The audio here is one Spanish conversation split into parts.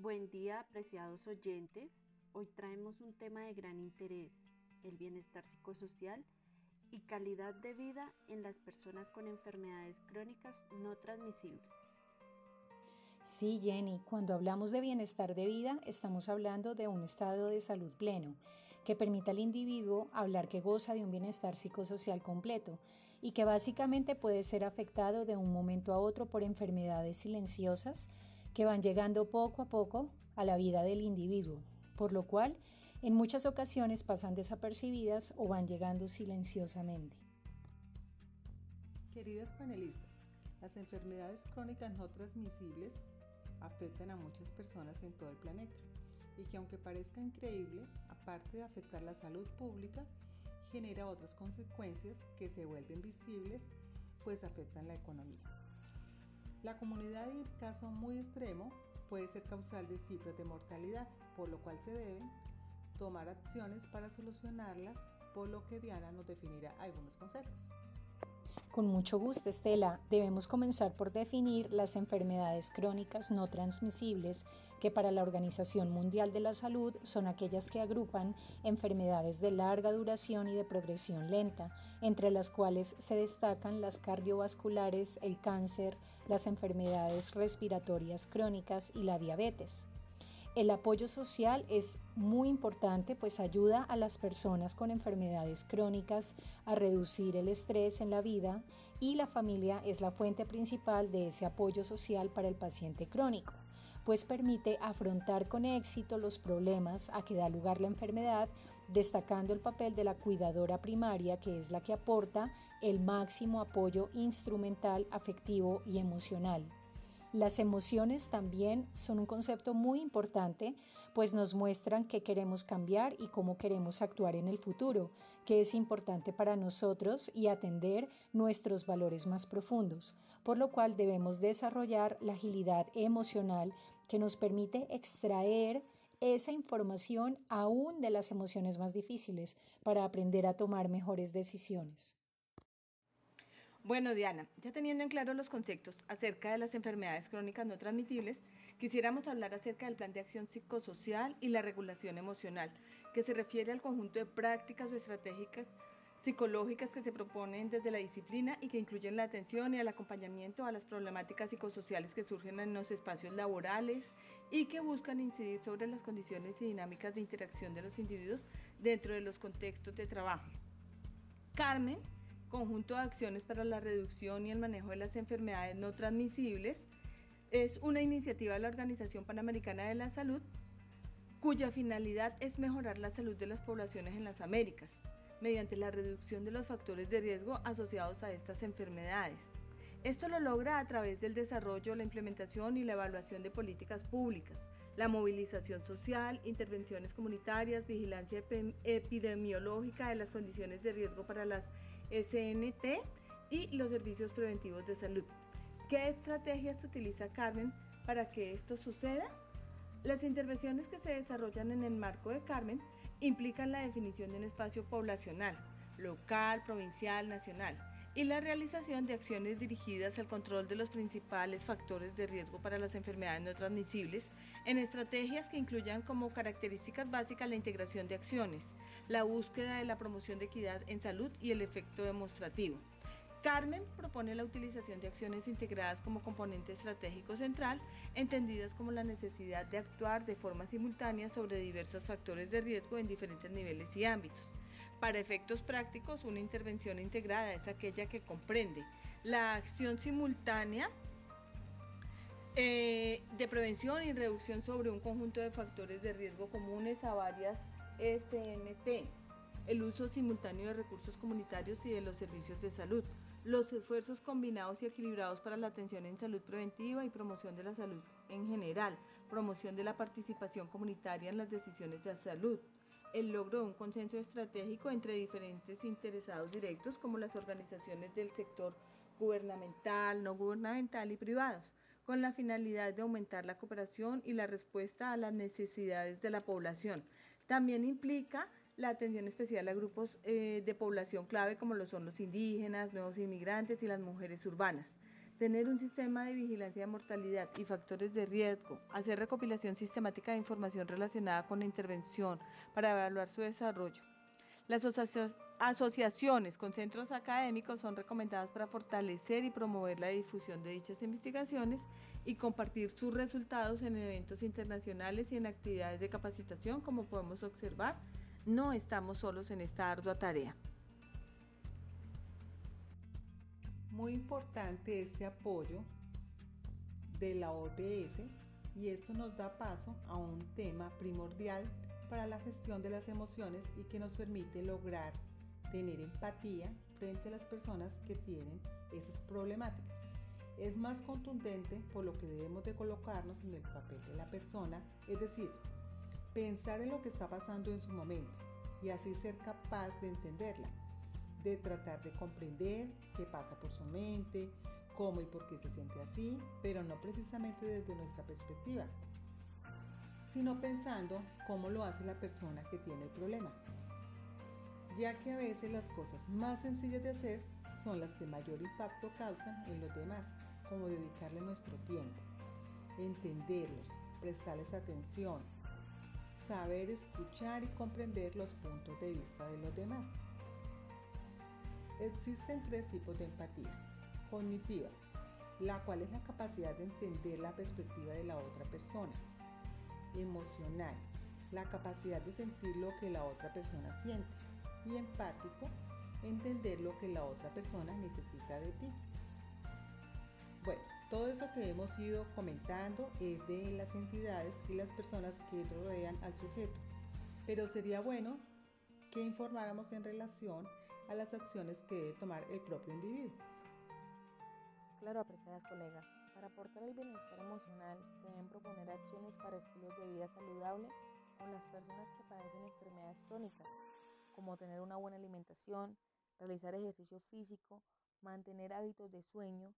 Buen día, apreciados oyentes. Hoy traemos un tema de gran interés, el bienestar psicosocial y calidad de vida en las personas con enfermedades crónicas no transmisibles. Sí, Jenny, cuando hablamos de bienestar de vida, estamos hablando de un estado de salud pleno, que permite al individuo hablar que goza de un bienestar psicosocial completo y que básicamente puede ser afectado de un momento a otro por enfermedades silenciosas que van llegando poco a poco a la vida del individuo, por lo cual en muchas ocasiones pasan desapercibidas o van llegando silenciosamente. Queridas panelistas, las enfermedades crónicas no transmisibles afectan a muchas personas en todo el planeta y que aunque parezca increíble, aparte de afectar la salud pública, genera otras consecuencias que se vuelven visibles, pues afectan la economía. La comunidad en caso muy extremo puede ser causal de cifras de mortalidad, por lo cual se deben tomar acciones para solucionarlas, por lo que Diana nos definirá algunos conceptos. Con mucho gusto, Estela. Debemos comenzar por definir las enfermedades crónicas no transmisibles, que para la Organización Mundial de la Salud son aquellas que agrupan enfermedades de larga duración y de progresión lenta, entre las cuales se destacan las cardiovasculares, el cáncer, las enfermedades respiratorias crónicas y la diabetes. El apoyo social es muy importante, pues ayuda a las personas con enfermedades crónicas a reducir el estrés en la vida y la familia es la fuente principal de ese apoyo social para el paciente crónico pues permite afrontar con éxito los problemas a que da lugar la enfermedad, destacando el papel de la cuidadora primaria, que es la que aporta el máximo apoyo instrumental, afectivo y emocional. Las emociones también son un concepto muy importante, pues nos muestran qué queremos cambiar y cómo queremos actuar en el futuro, que es importante para nosotros y atender nuestros valores más profundos, por lo cual debemos desarrollar la agilidad emocional que nos permite extraer esa información aún de las emociones más difíciles para aprender a tomar mejores decisiones. Bueno, Diana, ya teniendo en claro los conceptos acerca de las enfermedades crónicas no transmitibles, quisiéramos hablar acerca del plan de acción psicosocial y la regulación emocional, que se refiere al conjunto de prácticas o estratégicas psicológicas que se proponen desde la disciplina y que incluyen la atención y el acompañamiento a las problemáticas psicosociales que surgen en los espacios laborales y que buscan incidir sobre las condiciones y dinámicas de interacción de los individuos dentro de los contextos de trabajo. Carmen conjunto de acciones para la reducción y el manejo de las enfermedades no transmisibles, es una iniciativa de la Organización Panamericana de la Salud cuya finalidad es mejorar la salud de las poblaciones en las Américas mediante la reducción de los factores de riesgo asociados a estas enfermedades. Esto lo logra a través del desarrollo, la implementación y la evaluación de políticas públicas, la movilización social, intervenciones comunitarias, vigilancia epidemiológica de las condiciones de riesgo para las SNT y los servicios preventivos de salud. ¿Qué estrategias utiliza Carmen para que esto suceda? Las intervenciones que se desarrollan en el marco de Carmen implican la definición de un espacio poblacional, local, provincial, nacional, y la realización de acciones dirigidas al control de los principales factores de riesgo para las enfermedades no transmisibles en estrategias que incluyan como características básicas la integración de acciones, la búsqueda de la promoción de equidad en salud y el efecto demostrativo. Carmen propone la utilización de acciones integradas como componente estratégico central, entendidas como la necesidad de actuar de forma simultánea sobre diversos factores de riesgo en diferentes niveles y ámbitos. Para efectos prácticos, una intervención integrada es aquella que comprende la acción simultánea eh, de prevención y reducción sobre un conjunto de factores de riesgo comunes a varias SNT, el uso simultáneo de recursos comunitarios y de los servicios de salud, los esfuerzos combinados y equilibrados para la atención en salud preventiva y promoción de la salud en general, promoción de la participación comunitaria en las decisiones de salud, el logro de un consenso estratégico entre diferentes interesados directos como las organizaciones del sector gubernamental, no gubernamental y privados, con la finalidad de aumentar la cooperación y la respuesta a las necesidades de la población. También implica la atención especial a grupos eh, de población clave como lo son los indígenas, nuevos inmigrantes y las mujeres urbanas. tener un sistema de vigilancia de mortalidad y factores de riesgo, hacer recopilación sistemática de información relacionada con la intervención para evaluar su desarrollo. Las asociaciones con centros académicos son recomendadas para fortalecer y promover la difusión de dichas investigaciones y compartir sus resultados en eventos internacionales y en actividades de capacitación, como podemos observar, no estamos solos en esta ardua tarea. Muy importante este apoyo de la OPS y esto nos da paso a un tema primordial para la gestión de las emociones y que nos permite lograr tener empatía frente a las personas que tienen esas problemáticas. Es más contundente por lo que debemos de colocarnos en el papel de la persona, es decir, pensar en lo que está pasando en su momento y así ser capaz de entenderla de tratar de comprender qué pasa por su mente, cómo y por qué se siente así, pero no precisamente desde nuestra perspectiva, sino pensando cómo lo hace la persona que tiene el problema, ya que a veces las cosas más sencillas de hacer son las que mayor impacto causan en los demás, como dedicarle nuestro tiempo, entenderlos, prestarles atención, saber escuchar y comprender los puntos de vista de los demás. Existen tres tipos de empatía. Cognitiva, la cual es la capacidad de entender la perspectiva de la otra persona. Emocional, la capacidad de sentir lo que la otra persona siente. Y empático, entender lo que la otra persona necesita de ti. Bueno, todo esto que hemos ido comentando es de las entidades y las personas que rodean al sujeto, pero sería bueno que informáramos en relación a las acciones que debe tomar el propio individuo. Claro, apreciadas colegas, para aportar el bienestar emocional se deben proponer acciones para estilos de vida saludable con las personas que padecen enfermedades crónicas, como tener una buena alimentación, realizar ejercicio físico, mantener hábitos de sueño,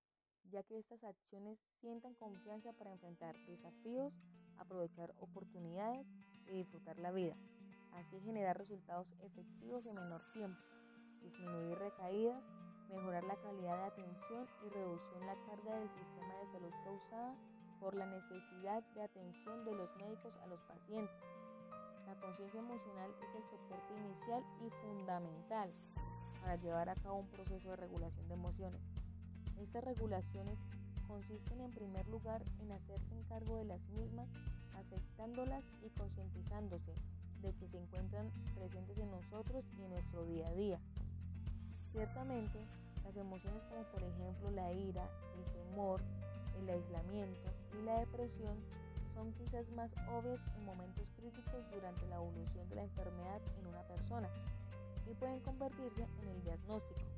ya que estas acciones sientan confianza para enfrentar desafíos, aprovechar oportunidades y disfrutar la vida, así generar resultados efectivos en menor tiempo disminuir recaídas, mejorar la calidad de atención y reducción la carga del sistema de salud causada por la necesidad de atención de los médicos a los pacientes. La conciencia emocional es el soporte inicial y fundamental para llevar a cabo un proceso de regulación de emociones. Estas regulaciones consisten en primer lugar en hacerse encargo de las mismas, aceptándolas y concientizándose de que se encuentran presentes en nosotros y en nuestro día a día. Ciertamente, las emociones como por ejemplo la ira, el temor, el aislamiento y la depresión son quizás más obvias en momentos críticos durante la evolución de la enfermedad en una persona y pueden convertirse en el diagnóstico,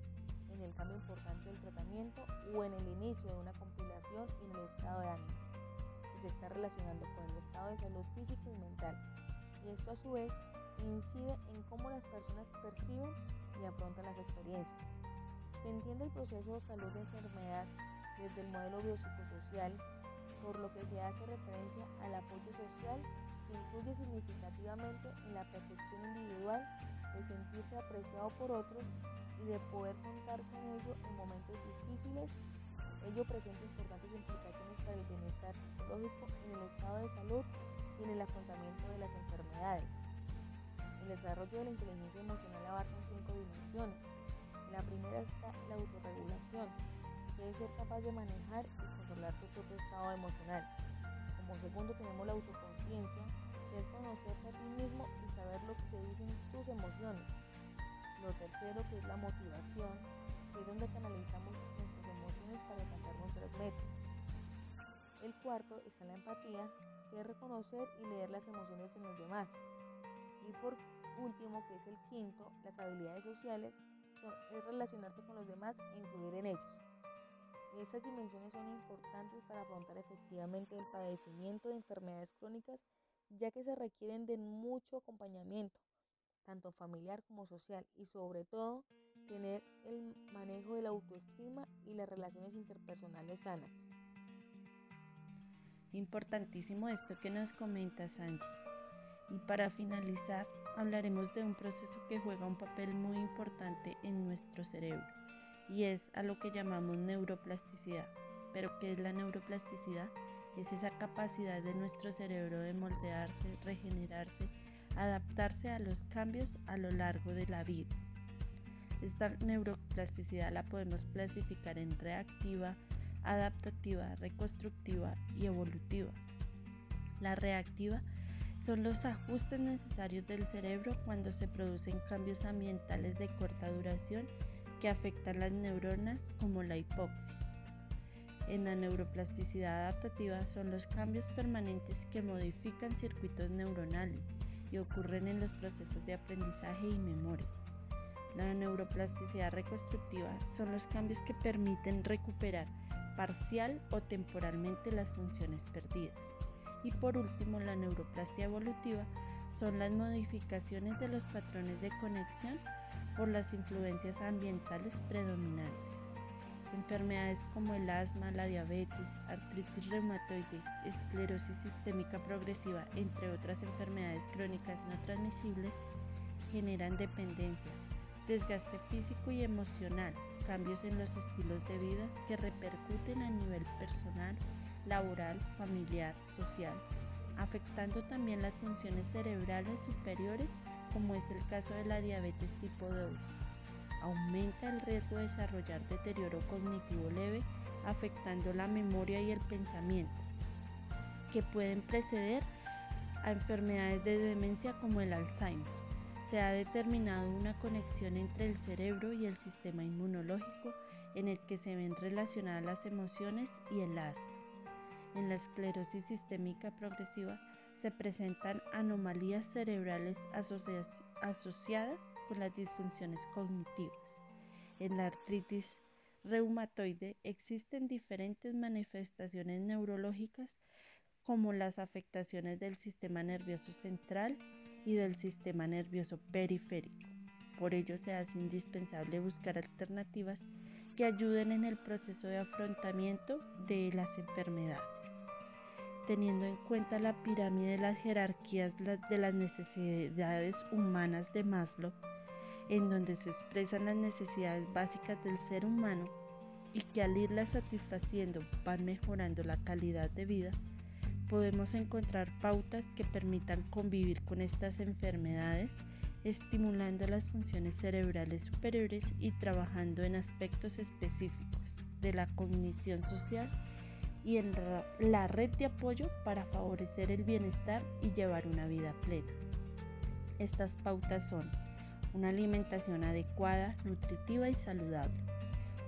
en el cambio importante del tratamiento o en el inicio de una compilación en el estado de ánimo, que se está relacionando con el estado de salud físico y mental. Y esto a su vez incide en cómo las personas perciben y afrontan las experiencias. Se entiende el proceso de salud de enfermedad desde el modelo biopsicosocial, por lo que se hace referencia al apoyo social influye significativamente en la percepción individual de sentirse apreciado por otros y de poder contar con ello en momentos difíciles. Ello presenta importantes implicaciones para el bienestar psicológico en el estado de salud y en el afrontamiento de las enfermedades. El desarrollo de la inteligencia emocional abarca cinco dimensiones. La primera está la autorregulación, que es ser capaz de manejar y controlar tu propio estado emocional. Como segundo tenemos la autoconciencia, es conocerte a ti mismo y saber lo que te dicen tus emociones. Lo tercero que es la motivación, es donde canalizamos nuestras emociones para alcanzar nuestras metas. El cuarto está la empatía, que es reconocer y leer las emociones en los demás. Y por último, que es el quinto, las habilidades sociales, es relacionarse con los demás e influir en ellos. Estas dimensiones son importantes para afrontar efectivamente el padecimiento de enfermedades crónicas, ya que se requieren de mucho acompañamiento, tanto familiar como social, y sobre todo tener el manejo de la autoestima y las relaciones interpersonales sanas. Importantísimo esto que nos comenta Sánchez. Y para finalizar, hablaremos de un proceso que juega un papel muy importante en nuestro cerebro y es a lo que llamamos neuroplasticidad. Pero ¿qué es la neuroplasticidad? Es esa capacidad de nuestro cerebro de moldearse, regenerarse, adaptarse a los cambios a lo largo de la vida. Esta neuroplasticidad la podemos clasificar en reactiva, adaptativa, reconstructiva y evolutiva. La reactiva son los ajustes necesarios del cerebro cuando se producen cambios ambientales de corta duración que afectan las neuronas como la hipoxia. En la neuroplasticidad adaptativa son los cambios permanentes que modifican circuitos neuronales y ocurren en los procesos de aprendizaje y memoria. La neuroplasticidad reconstructiva son los cambios que permiten recuperar parcial o temporalmente las funciones perdidas. Y por último, la neuroplastia evolutiva son las modificaciones de los patrones de conexión por las influencias ambientales predominantes. Enfermedades como el asma, la diabetes, artritis reumatoide, esclerosis sistémica progresiva, entre otras enfermedades crónicas no transmisibles, generan dependencia, desgaste físico y emocional, cambios en los estilos de vida que repercuten a nivel personal laboral, familiar, social, afectando también las funciones cerebrales superiores como es el caso de la diabetes tipo 2. Aumenta el riesgo de desarrollar deterioro cognitivo leve afectando la memoria y el pensamiento, que pueden preceder a enfermedades de demencia como el Alzheimer. Se ha determinado una conexión entre el cerebro y el sistema inmunológico en el que se ven relacionadas las emociones y el asma. En la esclerosis sistémica progresiva se presentan anomalías cerebrales asociadas con las disfunciones cognitivas. En la artritis reumatoide existen diferentes manifestaciones neurológicas como las afectaciones del sistema nervioso central y del sistema nervioso periférico. Por ello se hace indispensable buscar alternativas que ayuden en el proceso de afrontamiento de las enfermedades teniendo en cuenta la pirámide de las jerarquías de las necesidades humanas de Maslow, en donde se expresan las necesidades básicas del ser humano y que al irlas satisfaciendo van mejorando la calidad de vida, podemos encontrar pautas que permitan convivir con estas enfermedades, estimulando las funciones cerebrales superiores y trabajando en aspectos específicos de la cognición social y en la red de apoyo para favorecer el bienestar y llevar una vida plena. Estas pautas son una alimentación adecuada, nutritiva y saludable,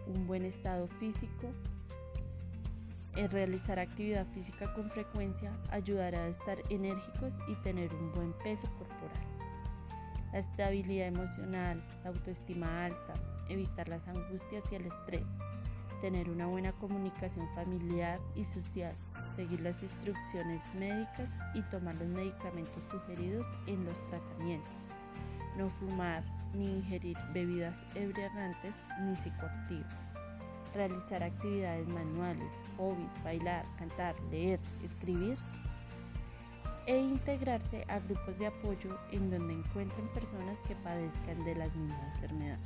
un buen estado físico, el realizar actividad física con frecuencia ayudará a estar enérgicos y tener un buen peso corporal. La estabilidad emocional, la autoestima alta, evitar las angustias y el estrés, tener una buena comunicación familiar y social, seguir las instrucciones médicas y tomar los medicamentos sugeridos en los tratamientos, no fumar ni ingerir bebidas embriagantes ni psicoactivas, realizar actividades manuales, hobbies, bailar, cantar, leer, escribir e integrarse a grupos de apoyo en donde encuentren personas que padezcan de la misma enfermedad.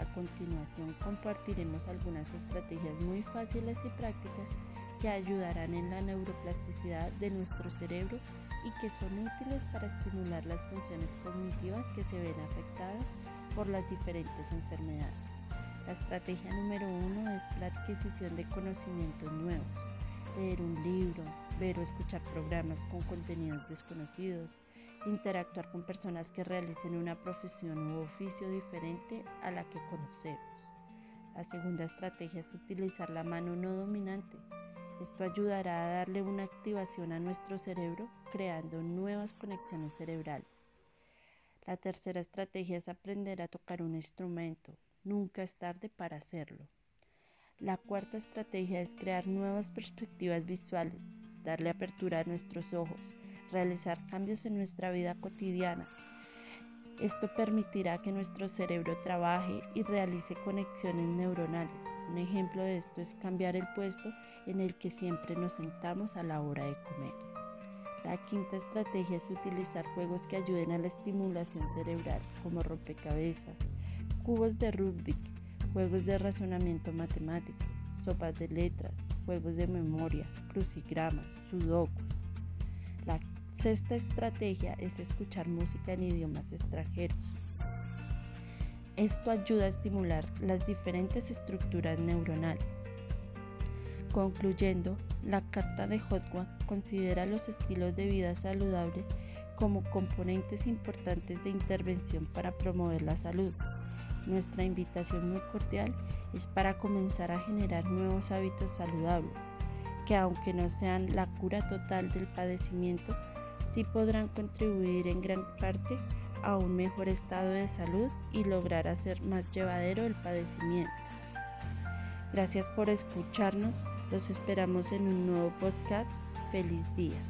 A continuación compartiremos algunas estrategias muy fáciles y prácticas que ayudarán en la neuroplasticidad de nuestro cerebro y que son útiles para estimular las funciones cognitivas que se ven afectadas por las diferentes enfermedades. La estrategia número uno es la adquisición de conocimientos nuevos, leer un libro, ver o escuchar programas con contenidos desconocidos, interactuar con personas que realicen una profesión u oficio diferente a la que conocemos. La segunda estrategia es utilizar la mano no dominante. Esto ayudará a darle una activación a nuestro cerebro creando nuevas conexiones cerebrales. La tercera estrategia es aprender a tocar un instrumento. Nunca es tarde para hacerlo. La cuarta estrategia es crear nuevas perspectivas visuales, darle apertura a nuestros ojos, realizar cambios en nuestra vida cotidiana. Esto permitirá que nuestro cerebro trabaje y realice conexiones neuronales. Un ejemplo de esto es cambiar el puesto en el que siempre nos sentamos a la hora de comer. La quinta estrategia es utilizar juegos que ayuden a la estimulación cerebral, como rompecabezas, cubos de Rubik, juegos de razonamiento matemático, sopas de letras, juegos de memoria, crucigramas, sudokus. Sexta estrategia es escuchar música en idiomas extranjeros. Esto ayuda a estimular las diferentes estructuras neuronales. Concluyendo, la carta de Hotwa considera los estilos de vida saludable como componentes importantes de intervención para promover la salud. Nuestra invitación muy cordial es para comenzar a generar nuevos hábitos saludables, que aunque no sean la cura total del padecimiento, sí podrán contribuir en gran parte a un mejor estado de salud y lograr hacer más llevadero el padecimiento. Gracias por escucharnos, los esperamos en un nuevo podcast. Feliz día.